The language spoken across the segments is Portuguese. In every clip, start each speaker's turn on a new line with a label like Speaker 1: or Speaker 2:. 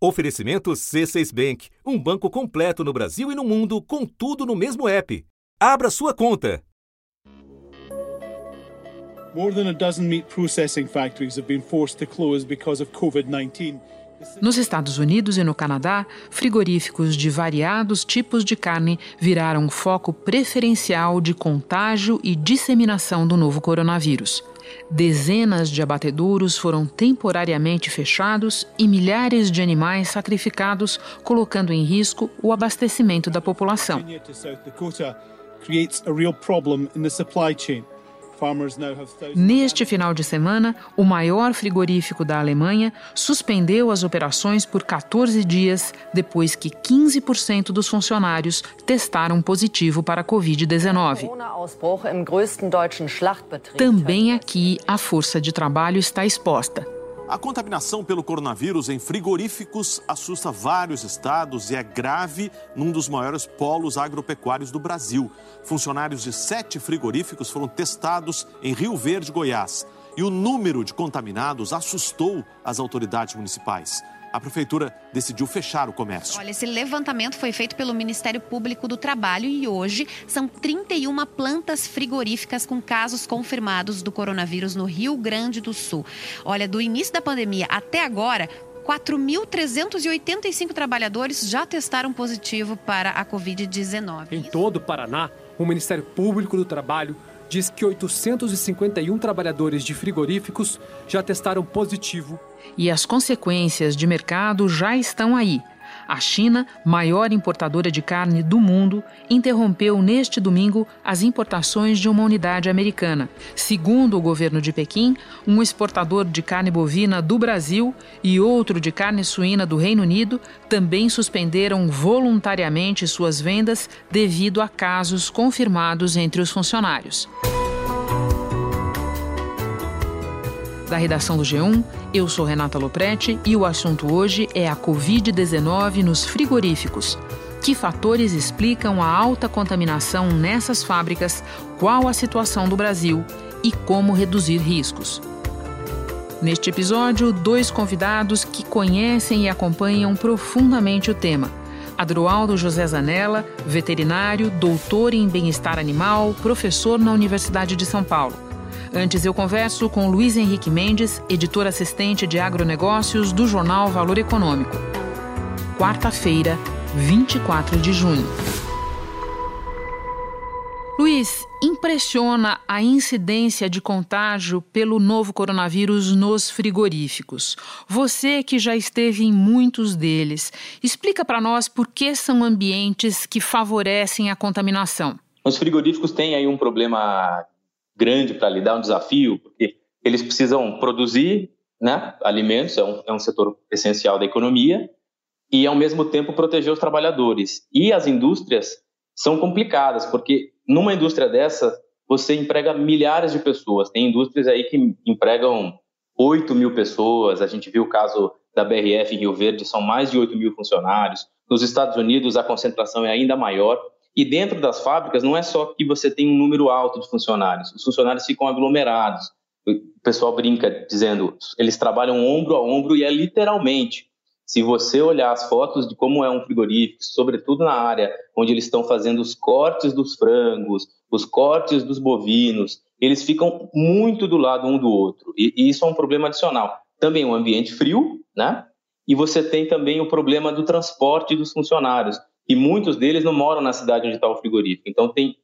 Speaker 1: Oferecimento C6 Bank, um banco completo no Brasil e no mundo, com tudo no mesmo app. Abra sua conta.
Speaker 2: More than a dozen meat processing factories have been forced to close because of COVID-19.
Speaker 3: Nos Estados Unidos e no Canadá, frigoríficos de variados tipos de carne viraram foco preferencial de contágio e disseminação do novo coronavírus. Dezenas de abatedouros foram temporariamente fechados e milhares de animais sacrificados, colocando em risco o abastecimento da população. Neste final de semana, o maior frigorífico da Alemanha suspendeu as operações por 14 dias depois que 15% dos funcionários testaram positivo para a Covid-19. Também aqui a força de trabalho está exposta.
Speaker 4: A contaminação pelo coronavírus em frigoríficos assusta vários estados e é grave num dos maiores polos agropecuários do Brasil. Funcionários de sete frigoríficos foram testados em Rio Verde, Goiás. E o número de contaminados assustou as autoridades municipais a prefeitura decidiu fechar o comércio.
Speaker 5: Olha, esse levantamento foi feito pelo Ministério Público do Trabalho e hoje são 31 plantas frigoríficas com casos confirmados do coronavírus no Rio Grande do Sul. Olha, do início da pandemia até agora, 4.385 trabalhadores já testaram positivo para a Covid-19.
Speaker 6: Em todo o Paraná, o Ministério Público do Trabalho diz que 851 trabalhadores de frigoríficos já testaram positivo.
Speaker 3: E as consequências de mercado já estão aí. A China, maior importadora de carne do mundo, interrompeu neste domingo as importações de uma unidade americana. Segundo o governo de Pequim, um exportador de carne bovina do Brasil e outro de carne suína do Reino Unido também suspenderam voluntariamente suas vendas devido a casos confirmados entre os funcionários. Da redação do G1, eu sou Renata Loprete e o assunto hoje é a Covid-19 nos frigoríficos. Que fatores explicam a alta contaminação nessas fábricas? Qual a situação do Brasil e como reduzir riscos? Neste episódio, dois convidados que conhecem e acompanham profundamente o tema. Adroaldo José Zanella, veterinário, doutor em bem-estar animal, professor na Universidade de São Paulo. Antes eu converso com Luiz Henrique Mendes, editor assistente de agronegócios do jornal Valor Econômico. Quarta-feira, 24 de junho. Luiz, impressiona a incidência de contágio pelo novo coronavírus nos frigoríficos. Você que já esteve em muitos deles, explica para nós por que são ambientes que favorecem a contaminação.
Speaker 7: Os frigoríficos têm aí um problema grande para lidar, um desafio, porque eles precisam produzir né, alimentos, é um, é um setor essencial da economia, e ao mesmo tempo proteger os trabalhadores. E as indústrias são complicadas, porque numa indústria dessa, você emprega milhares de pessoas. Tem indústrias aí que empregam 8 mil pessoas. A gente viu o caso da BRF em Rio Verde, são mais de 8 mil funcionários. Nos Estados Unidos, a concentração é ainda maior. E dentro das fábricas, não é só que você tem um número alto de funcionários, os funcionários ficam aglomerados. O pessoal brinca dizendo, eles trabalham ombro a ombro e é literalmente. Se você olhar as fotos de como é um frigorífico, sobretudo na área onde eles estão fazendo os cortes dos frangos, os cortes dos bovinos, eles ficam muito do lado um do outro. E, e isso é um problema adicional. Também um ambiente frio, né? E você tem também o problema do transporte dos funcionários e muitos deles não moram na cidade onde está o frigorífico. Então tem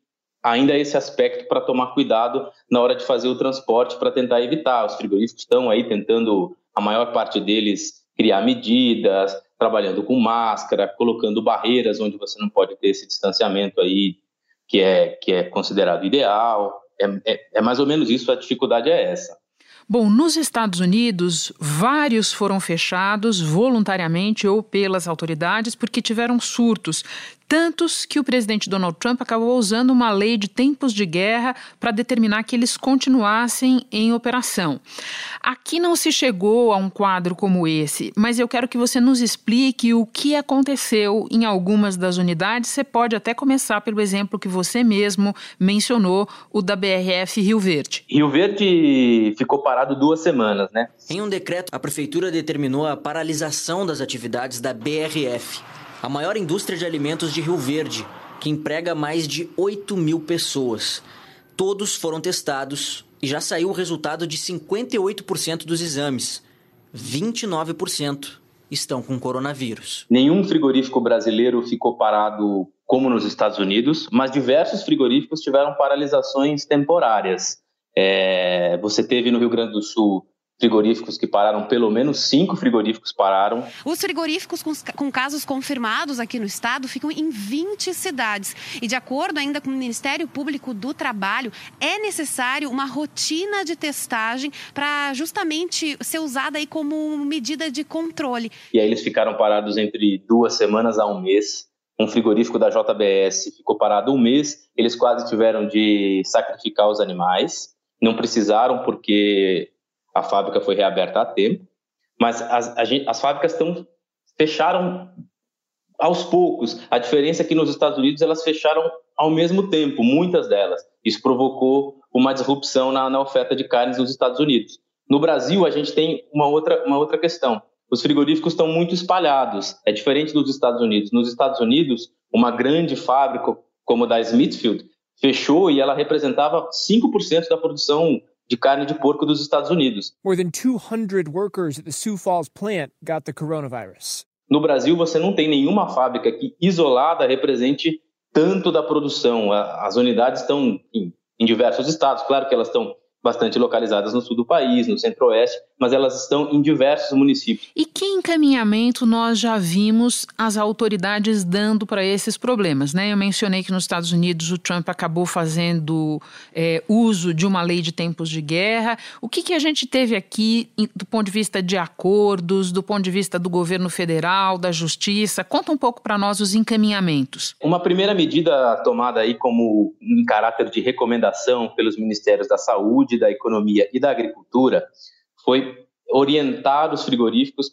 Speaker 7: ainda esse aspecto para tomar cuidado na hora de fazer o transporte para tentar evitar. Os frigoríficos estão aí tentando, a maior parte deles, criar medidas, trabalhando com máscara, colocando barreiras onde você não pode ter esse distanciamento aí que é, que é considerado ideal. É, é, é mais ou menos isso, a dificuldade é essa.
Speaker 3: Bom, nos Estados Unidos, vários foram fechados voluntariamente ou pelas autoridades porque tiveram surtos. Tantos que o presidente Donald Trump acabou usando uma lei de tempos de guerra para determinar que eles continuassem em operação. Aqui não se chegou a um quadro como esse, mas eu quero que você nos explique o que aconteceu em algumas das unidades. Você pode até começar pelo exemplo que você mesmo mencionou, o da BRF Rio Verde.
Speaker 7: Rio Verde ficou parado duas semanas, né?
Speaker 8: Em um decreto, a prefeitura determinou a paralisação das atividades da BRF a maior indústria de alimentos de Rio Verde, que emprega mais de 8 mil pessoas. Todos foram testados e já saiu o resultado de 58% dos exames. 29% estão com coronavírus.
Speaker 7: Nenhum frigorífico brasileiro ficou parado como nos Estados Unidos, mas diversos frigoríficos tiveram paralisações temporárias. É, você teve no Rio Grande do Sul frigoríficos que pararam, pelo menos cinco frigoríficos pararam.
Speaker 5: Os frigoríficos com, com, casos confirmados aqui no estado ficam em 20 cidades. E de acordo ainda com o Ministério Público do Trabalho, é necessário uma rotina de testagem para justamente ser usada aí como medida de controle.
Speaker 7: E aí eles ficaram parados entre duas semanas a um mês. Um frigorífico da JBS ficou parado um mês, eles quase tiveram de sacrificar os animais. Não precisaram porque a fábrica foi reaberta a tempo, mas as, as fábricas estão fecharam aos poucos. A diferença é que nos Estados Unidos elas fecharam ao mesmo tempo, muitas delas. Isso provocou uma disrupção na, na oferta de carnes nos Estados Unidos. No Brasil, a gente tem uma outra, uma outra questão. Os frigoríficos estão muito espalhados. É diferente dos Estados Unidos. Nos Estados Unidos, uma grande fábrica como a da Smithfield fechou e ela representava 5% da produção de carne de porco dos Estados Unidos.
Speaker 9: More than 200 workers at the Sioux Falls plant got the coronavirus.
Speaker 7: No Brasil, você não tem nenhuma fábrica que isolada represente tanto da produção. As unidades estão em, em diversos estados, claro que elas estão bastante localizadas no sul do país, no centro-oeste, mas elas estão em diversos municípios.
Speaker 3: E que encaminhamento nós já vimos as autoridades dando para esses problemas? Né? Eu mencionei que nos Estados Unidos o Trump acabou fazendo é, uso de uma lei de tempos de guerra. O que, que a gente teve aqui do ponto de vista de acordos, do ponto de vista do governo federal, da justiça? Conta um pouco para nós os encaminhamentos.
Speaker 7: Uma primeira medida tomada aí como em caráter de recomendação pelos ministérios da Saúde Saúde, da Economia e da Agricultura foi orientar os frigoríficos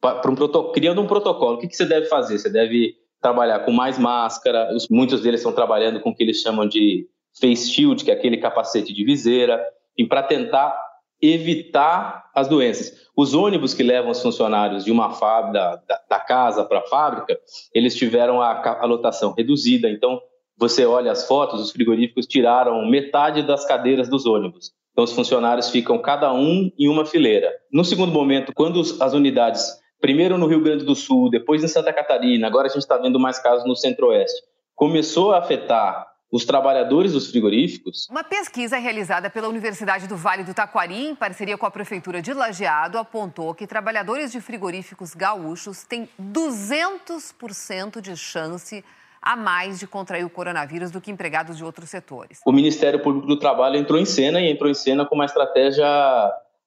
Speaker 7: para um criando um protocolo. O que, que você deve fazer? Você deve trabalhar com mais máscara, muitos deles estão trabalhando com o que eles chamam de face shield, que é aquele capacete de viseira, e para tentar evitar as doenças. Os ônibus que levam os funcionários de uma fábrica, da, da casa para a fábrica, eles tiveram a, a lotação reduzida, então você olha as fotos, os frigoríficos tiraram metade das cadeiras dos ônibus. Então, os funcionários ficam cada um em uma fileira. No segundo momento, quando as unidades, primeiro no Rio Grande do Sul, depois em Santa Catarina, agora a gente está vendo mais casos no Centro-Oeste, começou a afetar os trabalhadores dos frigoríficos.
Speaker 10: Uma pesquisa realizada pela Universidade do Vale do Taquari, em parceria com a Prefeitura de Lajeado, apontou que trabalhadores de frigoríficos gaúchos têm 200% de chance a mais de contrair o coronavírus do que empregados de outros setores.
Speaker 7: O Ministério Público do Trabalho entrou em cena e entrou em cena com uma estratégia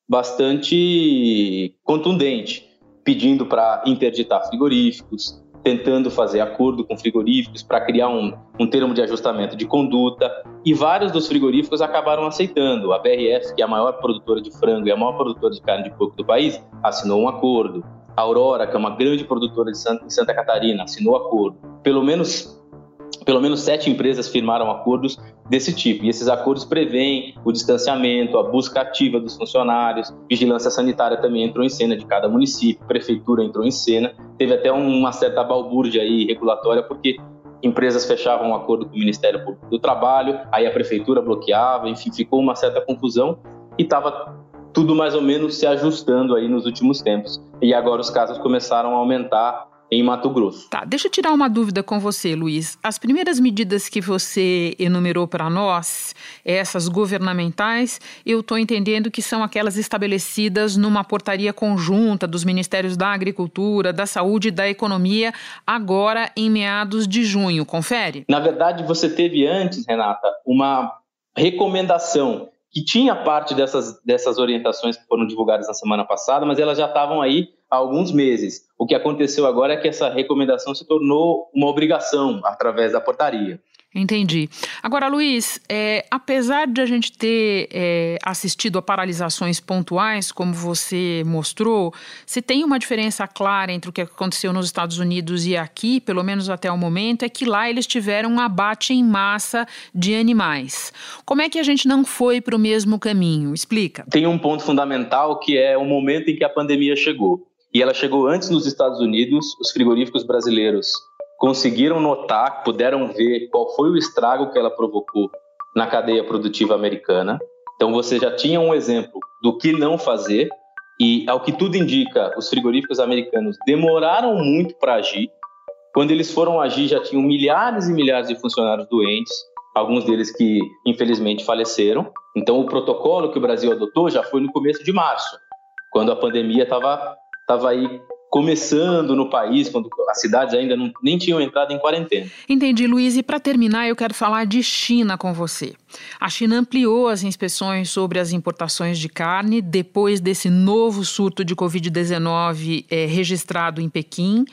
Speaker 7: bastante contundente, pedindo para interditar frigoríficos, tentando fazer acordo com frigoríficos para criar um, um termo de ajustamento de conduta, e vários dos frigoríficos acabaram aceitando. A BRF, que é a maior produtora de frango e a maior produtora de carne de porco do país, assinou um acordo. A Aurora, que é uma grande produtora de Santa, Santa Catarina, assinou acordo. Pelo menos pelo menos sete empresas firmaram acordos desse tipo. E esses acordos prevêem o distanciamento, a busca ativa dos funcionários, vigilância sanitária também entrou em cena de cada município, prefeitura entrou em cena. Teve até uma certa balbúrdia aí regulatória, porque empresas fechavam um acordo com o Ministério Público do Trabalho, aí a prefeitura bloqueava, enfim, ficou uma certa confusão e estava tudo mais ou menos se ajustando aí nos últimos tempos. E agora os casos começaram a aumentar em Mato Grosso.
Speaker 3: Tá, deixa eu tirar uma dúvida com você, Luiz. As primeiras medidas que você enumerou para nós, essas governamentais, eu estou entendendo que são aquelas estabelecidas numa portaria conjunta dos Ministérios da Agricultura, da Saúde e da Economia, agora em meados de junho. Confere?
Speaker 7: Na verdade, você teve antes, Renata, uma recomendação que tinha parte dessas, dessas orientações que foram divulgadas na semana passada, mas elas já estavam aí há alguns meses. O que aconteceu agora é que essa recomendação se tornou uma obrigação através da portaria.
Speaker 3: Entendi. Agora, Luiz, é, apesar de a gente ter é, assistido a paralisações pontuais, como você mostrou, se tem uma diferença clara entre o que aconteceu nos Estados Unidos e aqui, pelo menos até o momento, é que lá eles tiveram um abate em massa de animais. Como é que a gente não foi para o mesmo caminho? Explica.
Speaker 7: Tem um ponto fundamental que é o momento em que a pandemia chegou. E ela chegou antes nos Estados Unidos, os frigoríficos brasileiros conseguiram notar, puderam ver qual foi o estrago que ela provocou na cadeia produtiva americana. Então você já tinha um exemplo do que não fazer e ao que tudo indica, os frigoríficos americanos demoraram muito para agir. Quando eles foram agir, já tinham milhares e milhares de funcionários doentes, alguns deles que infelizmente faleceram. Então o protocolo que o Brasil adotou já foi no começo de março, quando a pandemia estava estava aí começando no país, quando as cidades ainda não, nem tinham entrado em quarentena.
Speaker 3: Entendi, Luiz. E para terminar, eu quero falar de China com você. A China ampliou as inspeções sobre as importações de carne depois desse novo surto de Covid-19 é, registrado em Pequim,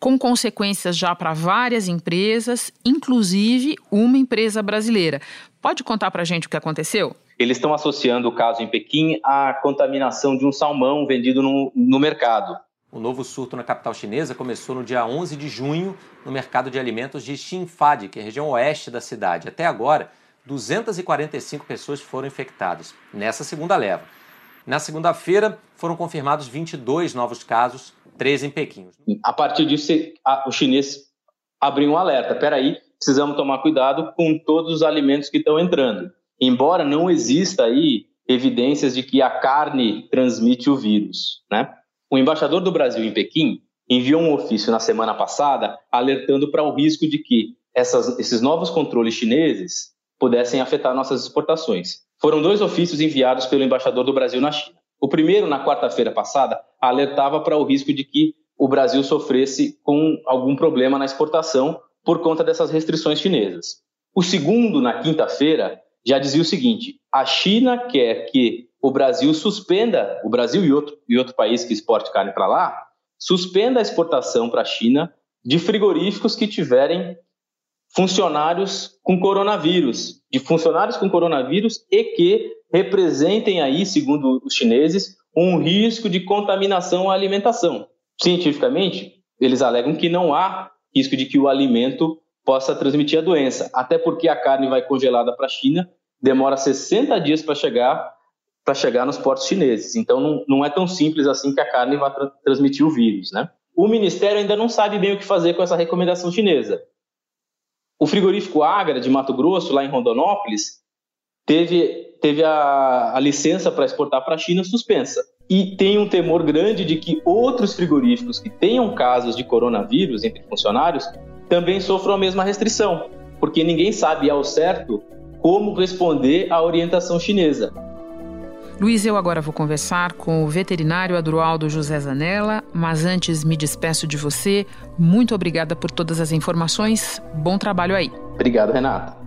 Speaker 3: com consequências já para várias empresas, inclusive uma empresa brasileira. Pode contar para a gente o que aconteceu?
Speaker 7: Eles estão associando o caso em Pequim à contaminação de um salmão vendido no, no mercado.
Speaker 11: O novo surto na capital chinesa começou no dia 11 de junho no mercado de alimentos de Xinfadi, que é a região oeste da cidade. Até agora, 245 pessoas foram infectadas nessa segunda leva. Na segunda-feira, foram confirmados 22 novos casos, 13 em Pequim.
Speaker 7: A partir disso, o chinês abriu um alerta. Peraí, precisamos tomar cuidado com todos os alimentos que estão entrando. Embora não exista aí evidências de que a carne transmite o vírus, né? O embaixador do Brasil em Pequim enviou um ofício na semana passada alertando para o risco de que essas, esses novos controles chineses pudessem afetar nossas exportações. Foram dois ofícios enviados pelo embaixador do Brasil na China. O primeiro, na quarta-feira passada, alertava para o risco de que o Brasil sofresse com algum problema na exportação por conta dessas restrições chinesas. O segundo, na quinta-feira, já dizia o seguinte: a China quer que o Brasil suspenda, o Brasil e outro, e outro país que exporte carne para lá, suspenda a exportação para a China de frigoríficos que tiverem funcionários com coronavírus, de funcionários com coronavírus e que representem aí, segundo os chineses, um risco de contaminação à alimentação. Cientificamente, eles alegam que não há risco de que o alimento possa transmitir a doença, até porque a carne vai congelada para a China, demora 60 dias para chegar para chegar nos portos chineses. Então, não, não é tão simples assim que a carne vai tra transmitir o vírus, né? O Ministério ainda não sabe bem o que fazer com essa recomendação chinesa. O frigorífico Agra, de Mato Grosso, lá em Rondonópolis, teve, teve a, a licença para exportar para a China suspensa. E tem um temor grande de que outros frigoríficos que tenham casos de coronavírus entre funcionários também sofram a mesma restrição, porque ninguém sabe ao certo como responder à orientação chinesa.
Speaker 3: Luiz, eu agora vou conversar com o veterinário Adroaldo José Zanella, mas antes me despeço de você. Muito obrigada por todas as informações. Bom trabalho aí.
Speaker 7: Obrigado, Renata.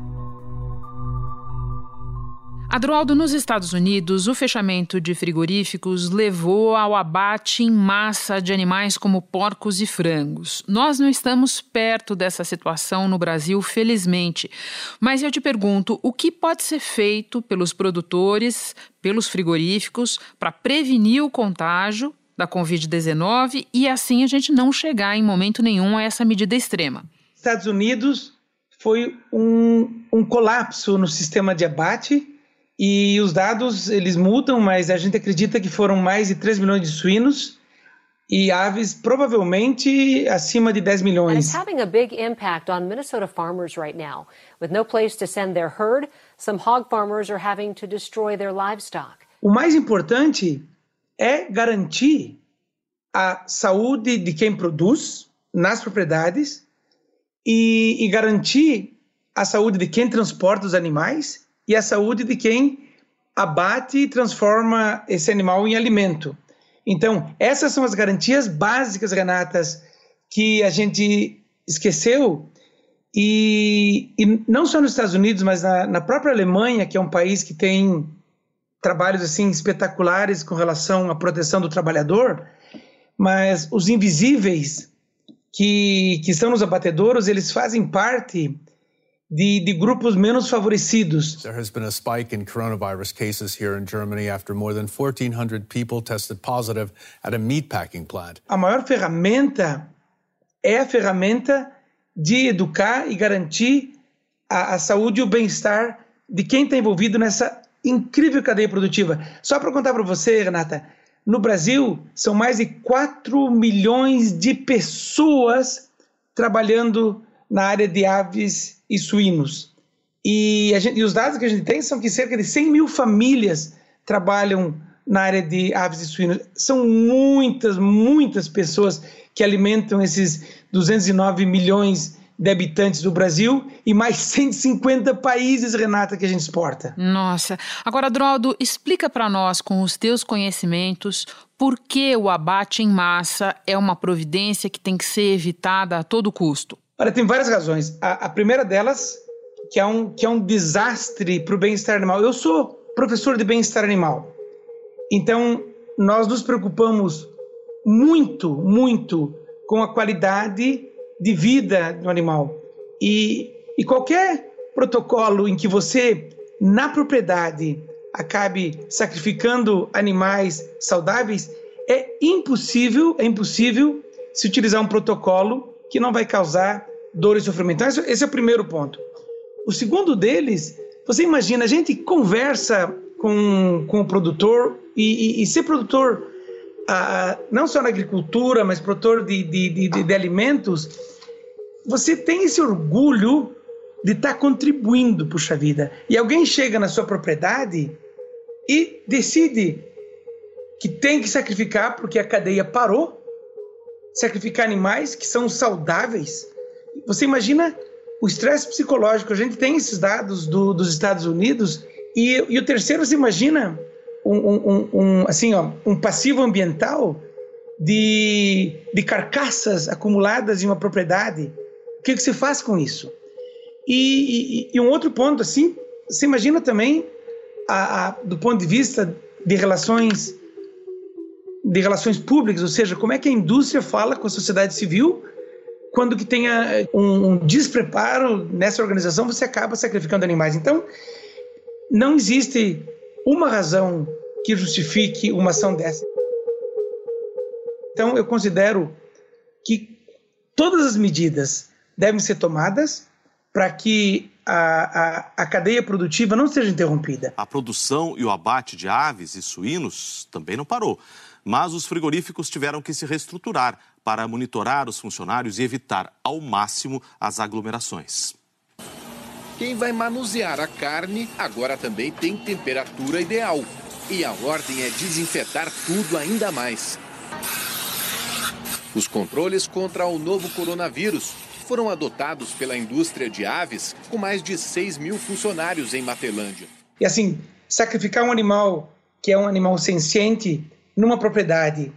Speaker 3: Adroaldo, nos Estados Unidos, o fechamento de frigoríficos levou ao abate em massa de animais como porcos e frangos. Nós não estamos perto dessa situação no Brasil, felizmente. Mas eu te pergunto, o que pode ser feito pelos produtores, pelos frigoríficos, para prevenir o contágio da Covid-19 e assim a gente não chegar em momento nenhum a essa medida extrema?
Speaker 12: Estados Unidos foi um, um colapso no sistema de abate e os dados, eles mudam, mas a gente acredita que foram mais de 3 milhões de suínos e aves provavelmente acima de 10 milhões.
Speaker 13: And it's having a big impact on Minnesota farmers right now. With no place to send their herd, some hog farmers are having to destroy their livestock.
Speaker 12: O mais importante é garantir a saúde de quem produz nas propriedades e, e garantir a saúde de quem transporta os animais e a saúde de quem abate e transforma esse animal em alimento. Então, essas são as garantias básicas, Renatas, que a gente esqueceu. E, e não só nos Estados Unidos, mas na, na, própria Alemanha, que é um país que tem trabalhos assim espetaculares com relação à proteção do trabalhador, mas os invisíveis que, que estão nos abatedouros, eles fazem parte de, de, grupos menos favorecidos.
Speaker 14: There has been a spike in coronavirus cases here in Germany after more than 1400 people tested positive at a meatpacking plant.
Speaker 12: A maior ferramenta é a ferramenta de educar e garantir a, a saúde e o bem-estar de quem está envolvido nessa incrível cadeia produtiva. Só para contar para você, Renata, no Brasil são mais de 4 milhões de pessoas trabalhando na área de aves e suínos. E, gente, e, os dados que a gente tem são que cerca de 100 mil famílias trabalham na área de aves e suínos. São muitas, muitas pessoas que alimentam esses 209 milhões de habitantes do Brasil e mais 150 países, Renata, que a gente exporta.
Speaker 3: Nossa. Agora, Droldo, explica para nós, com os teus conhecimentos, por que o abate em massa é uma providência que tem que ser evitada a todo custo.
Speaker 12: Olha, tem várias razões. A, a primeira delas, que é um, que é um desastre para o bem-estar animal. Eu sou professor de bem-estar animal. Então, nós nos preocupamos muito, muito com a qualidade de vida do animal. E, e qualquer protocolo em que você, na propriedade, acabe sacrificando animais saudáveis, é impossível, é impossível se utilizar um protocolo que não vai causar dor e sofrimento. Então, esse é o primeiro ponto. O segundo deles, você imagina, a gente conversa com, com o produtor e, e, e ser produtor, ah, não só na agricultura, mas produtor de, de, de, de alimentos, você tem esse orgulho de estar tá contribuindo, puxa vida. E alguém chega na sua propriedade e decide que tem que sacrificar porque a cadeia parou, sacrificar animais que são saudáveis, você imagina o estresse psicológico. A gente tem esses dados do, dos Estados Unidos. E, e, o terceiro, você imagina um, um, um, assim, ó, um passivo ambiental de, de carcaças acumuladas em uma propriedade. O que, que você faz com isso? E, e, e, um outro ponto, assim, você imagina também, a, a, do ponto de vista de relações de relações públicas, ou seja, como é que a indústria fala com a sociedade civil quando que tenha um, despreparo nessa organização, você acaba sacrificando animais. Então, não existe uma razão que justifique uma ação dessa. Então, eu considero que todas as medidas devem ser tomadas para que a, a, a, cadeia produtiva não seja interrompida.
Speaker 4: A produção e o abate de aves e suínos também não parou mas os frigoríficos tiveram que se reestruturar para monitorar os funcionários e evitar ao máximo as aglomerações.
Speaker 15: Quem vai manusear a carne agora também tem temperatura ideal. E a ordem é desinfetar tudo ainda mais. Os controles contra o novo coronavírus foram adotados pela indústria de aves com mais de 6 mil funcionários em Matelândia.
Speaker 12: E assim, sacrificar um animal que é um animal senciente numa propriedade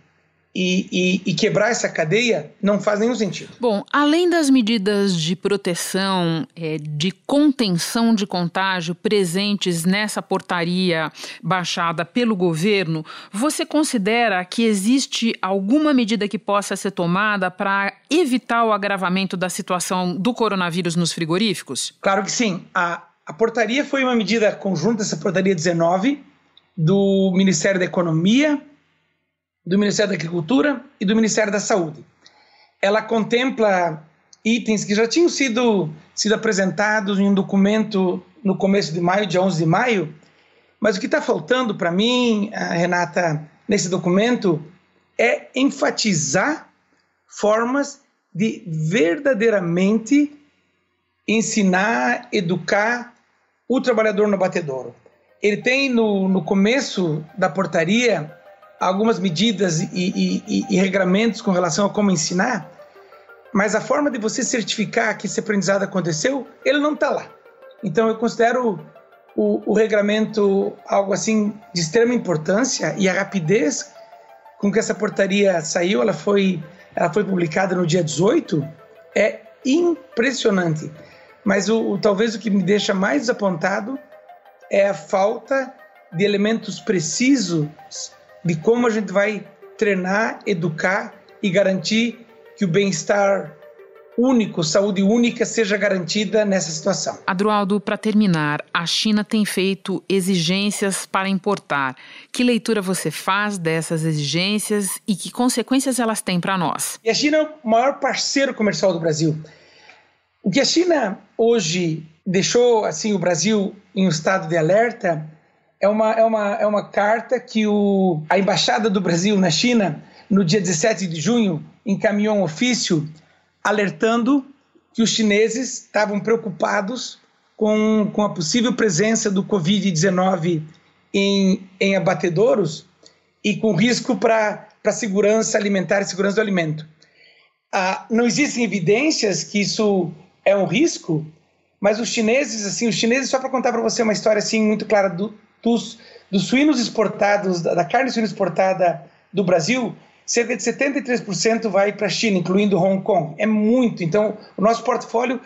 Speaker 12: e, e, e, quebrar essa cadeia não faz nenhum sentido.
Speaker 3: Bom, além das medidas de proteção, é, de contenção de contágio presentes nessa portaria baixada pelo governo, você considera que existe alguma medida que possa ser tomada para evitar o agravamento da situação do coronavírus nos frigoríficos?
Speaker 12: Claro que sim. A, a portaria foi uma medida conjunta, essa portaria 19, do Ministério da Economia do Ministério da Agricultura e do Ministério da Saúde. Ela contempla itens que já tinham sido, sido apresentados em um documento no começo de maio, dia 11 de maio, mas o que está faltando para mim, Renata, nesse documento é enfatizar formas de verdadeiramente ensinar, educar o trabalhador no batedouro. Ele tem no, no começo da portaria algumas medidas e, e, e, e regramentos com relação a como ensinar, mas a forma de você certificar que esse aprendizado aconteceu, ele não está lá. Então eu considero o, o regramento algo assim de extrema importância e a rapidez com que essa portaria saiu, ela foi, ela foi publicada no dia 18, é impressionante. Mas o, o, talvez o que me deixa mais desapontado é a falta de elementos precisos de como a gente vai treinar, educar e garantir que o bem-estar único, saúde única seja garantida nessa situação.
Speaker 3: Adroaldo, para terminar, a China tem feito exigências para importar. Que leitura você faz dessas exigências e que consequências elas têm para nós?
Speaker 12: E a China é o maior parceiro comercial do Brasil. O que a China hoje deixou assim o Brasil em um estado de alerta é uma, é uma, é uma carta que o, a Embaixada do Brasil na China, no dia 17 de junho, encaminhou um ofício alertando que os chineses estavam preocupados com, com a possível presença do Covid-19 em, em abatedouros e com risco para a segurança alimentar e segurança do alimento. Ah, não existem evidências que isso é um risco, mas os chineses, assim, os chineses, só para contar para você uma história assim muito clara do, dos, dos suínos exportados, da, da carne suína exportada do Brasil, cerca de 73% vai para a China, incluindo Hong Kong. É muito. Então, o nosso portfólio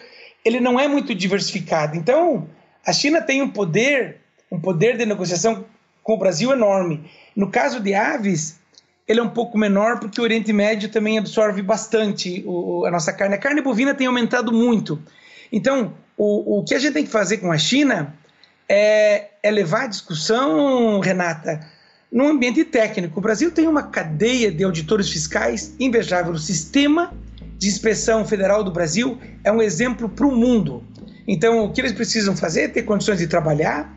Speaker 12: ele não é muito diversificado. Então, a China tem um poder, um poder de negociação com o Brasil enorme. No caso de aves, ele é um pouco menor porque o Oriente Médio também absorve bastante o, a nossa carne. A carne bovina tem aumentado muito. Então, o, o que a gente tem que fazer com a China é, é levar a discussão, Renata, num ambiente técnico. O Brasil tem uma cadeia de auditores fiscais invejável. O sistema de inspeção federal do Brasil é um exemplo para o mundo. Então, o que eles precisam fazer é ter condições de trabalhar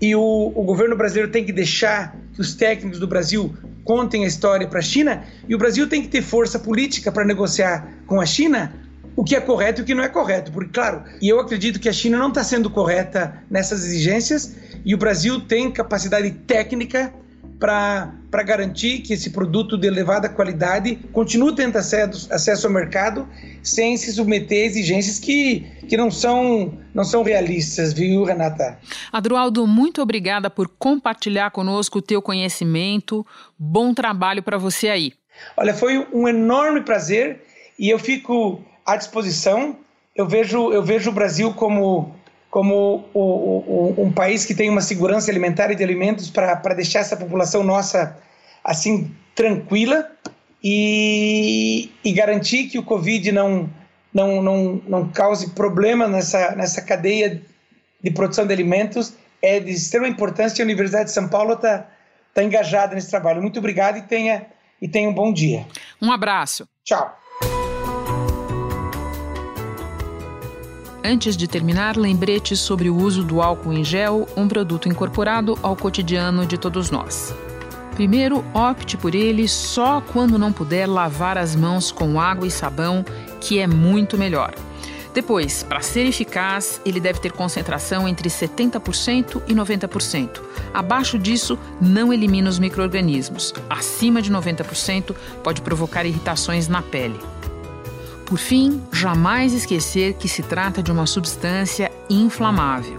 Speaker 12: e o, o governo brasileiro tem que deixar que os técnicos do Brasil contem a história para a China e o Brasil tem que ter força política para negociar com a China o que é correto e o que não é correto. Porque, claro, e eu acredito que a China não está sendo correta nessas exigências e o Brasil tem capacidade técnica para garantir que esse produto de elevada qualidade continue tendo acesso, acesso ao mercado sem se submeter a exigências que, que não, são, não são realistas, viu, Renata?
Speaker 3: Adroaldo, muito obrigada por compartilhar conosco o teu conhecimento. Bom trabalho para você aí.
Speaker 12: Olha, foi um enorme prazer e eu fico à disposição. Eu vejo, eu vejo o Brasil como como o, o, um país que tem uma segurança alimentar e de alimentos para deixar essa população nossa assim tranquila e, e, garantir que o Covid não, não, não, não cause problema nessa, nessa cadeia de produção de alimentos é de extrema importância e a Universidade de São Paulo está tá engajada nesse trabalho. Muito obrigado e tenha, e tenha um bom dia.
Speaker 3: Um abraço.
Speaker 12: Tchau.
Speaker 3: Antes de terminar, lembrete sobre o uso do álcool em gel, um produto incorporado ao cotidiano de todos nós. Primeiro, opte por ele só quando não puder lavar as mãos com água e sabão, que é muito melhor. Depois, para ser eficaz, ele deve ter concentração entre 70% e 90%. Abaixo disso, não elimina os micro-organismos. Acima de 90%, pode provocar irritações na pele. Por fim, jamais esquecer que se trata de uma substância inflamável.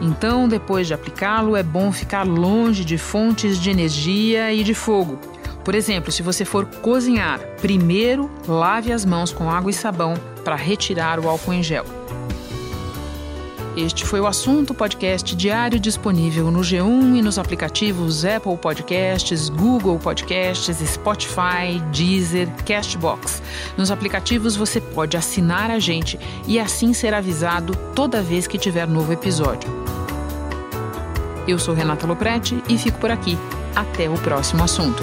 Speaker 3: Então, depois de aplicá-lo, é bom ficar longe de fontes de energia e de fogo. Por exemplo, se você for cozinhar, primeiro lave as mãos com água e sabão para retirar o álcool em gel. Este foi o assunto podcast diário disponível no G1 e nos aplicativos Apple Podcasts, Google Podcasts, Spotify, Deezer, Castbox. Nos aplicativos você pode assinar a gente e assim ser avisado toda vez que tiver novo episódio. Eu sou Renata Loprete e fico por aqui. Até o próximo assunto.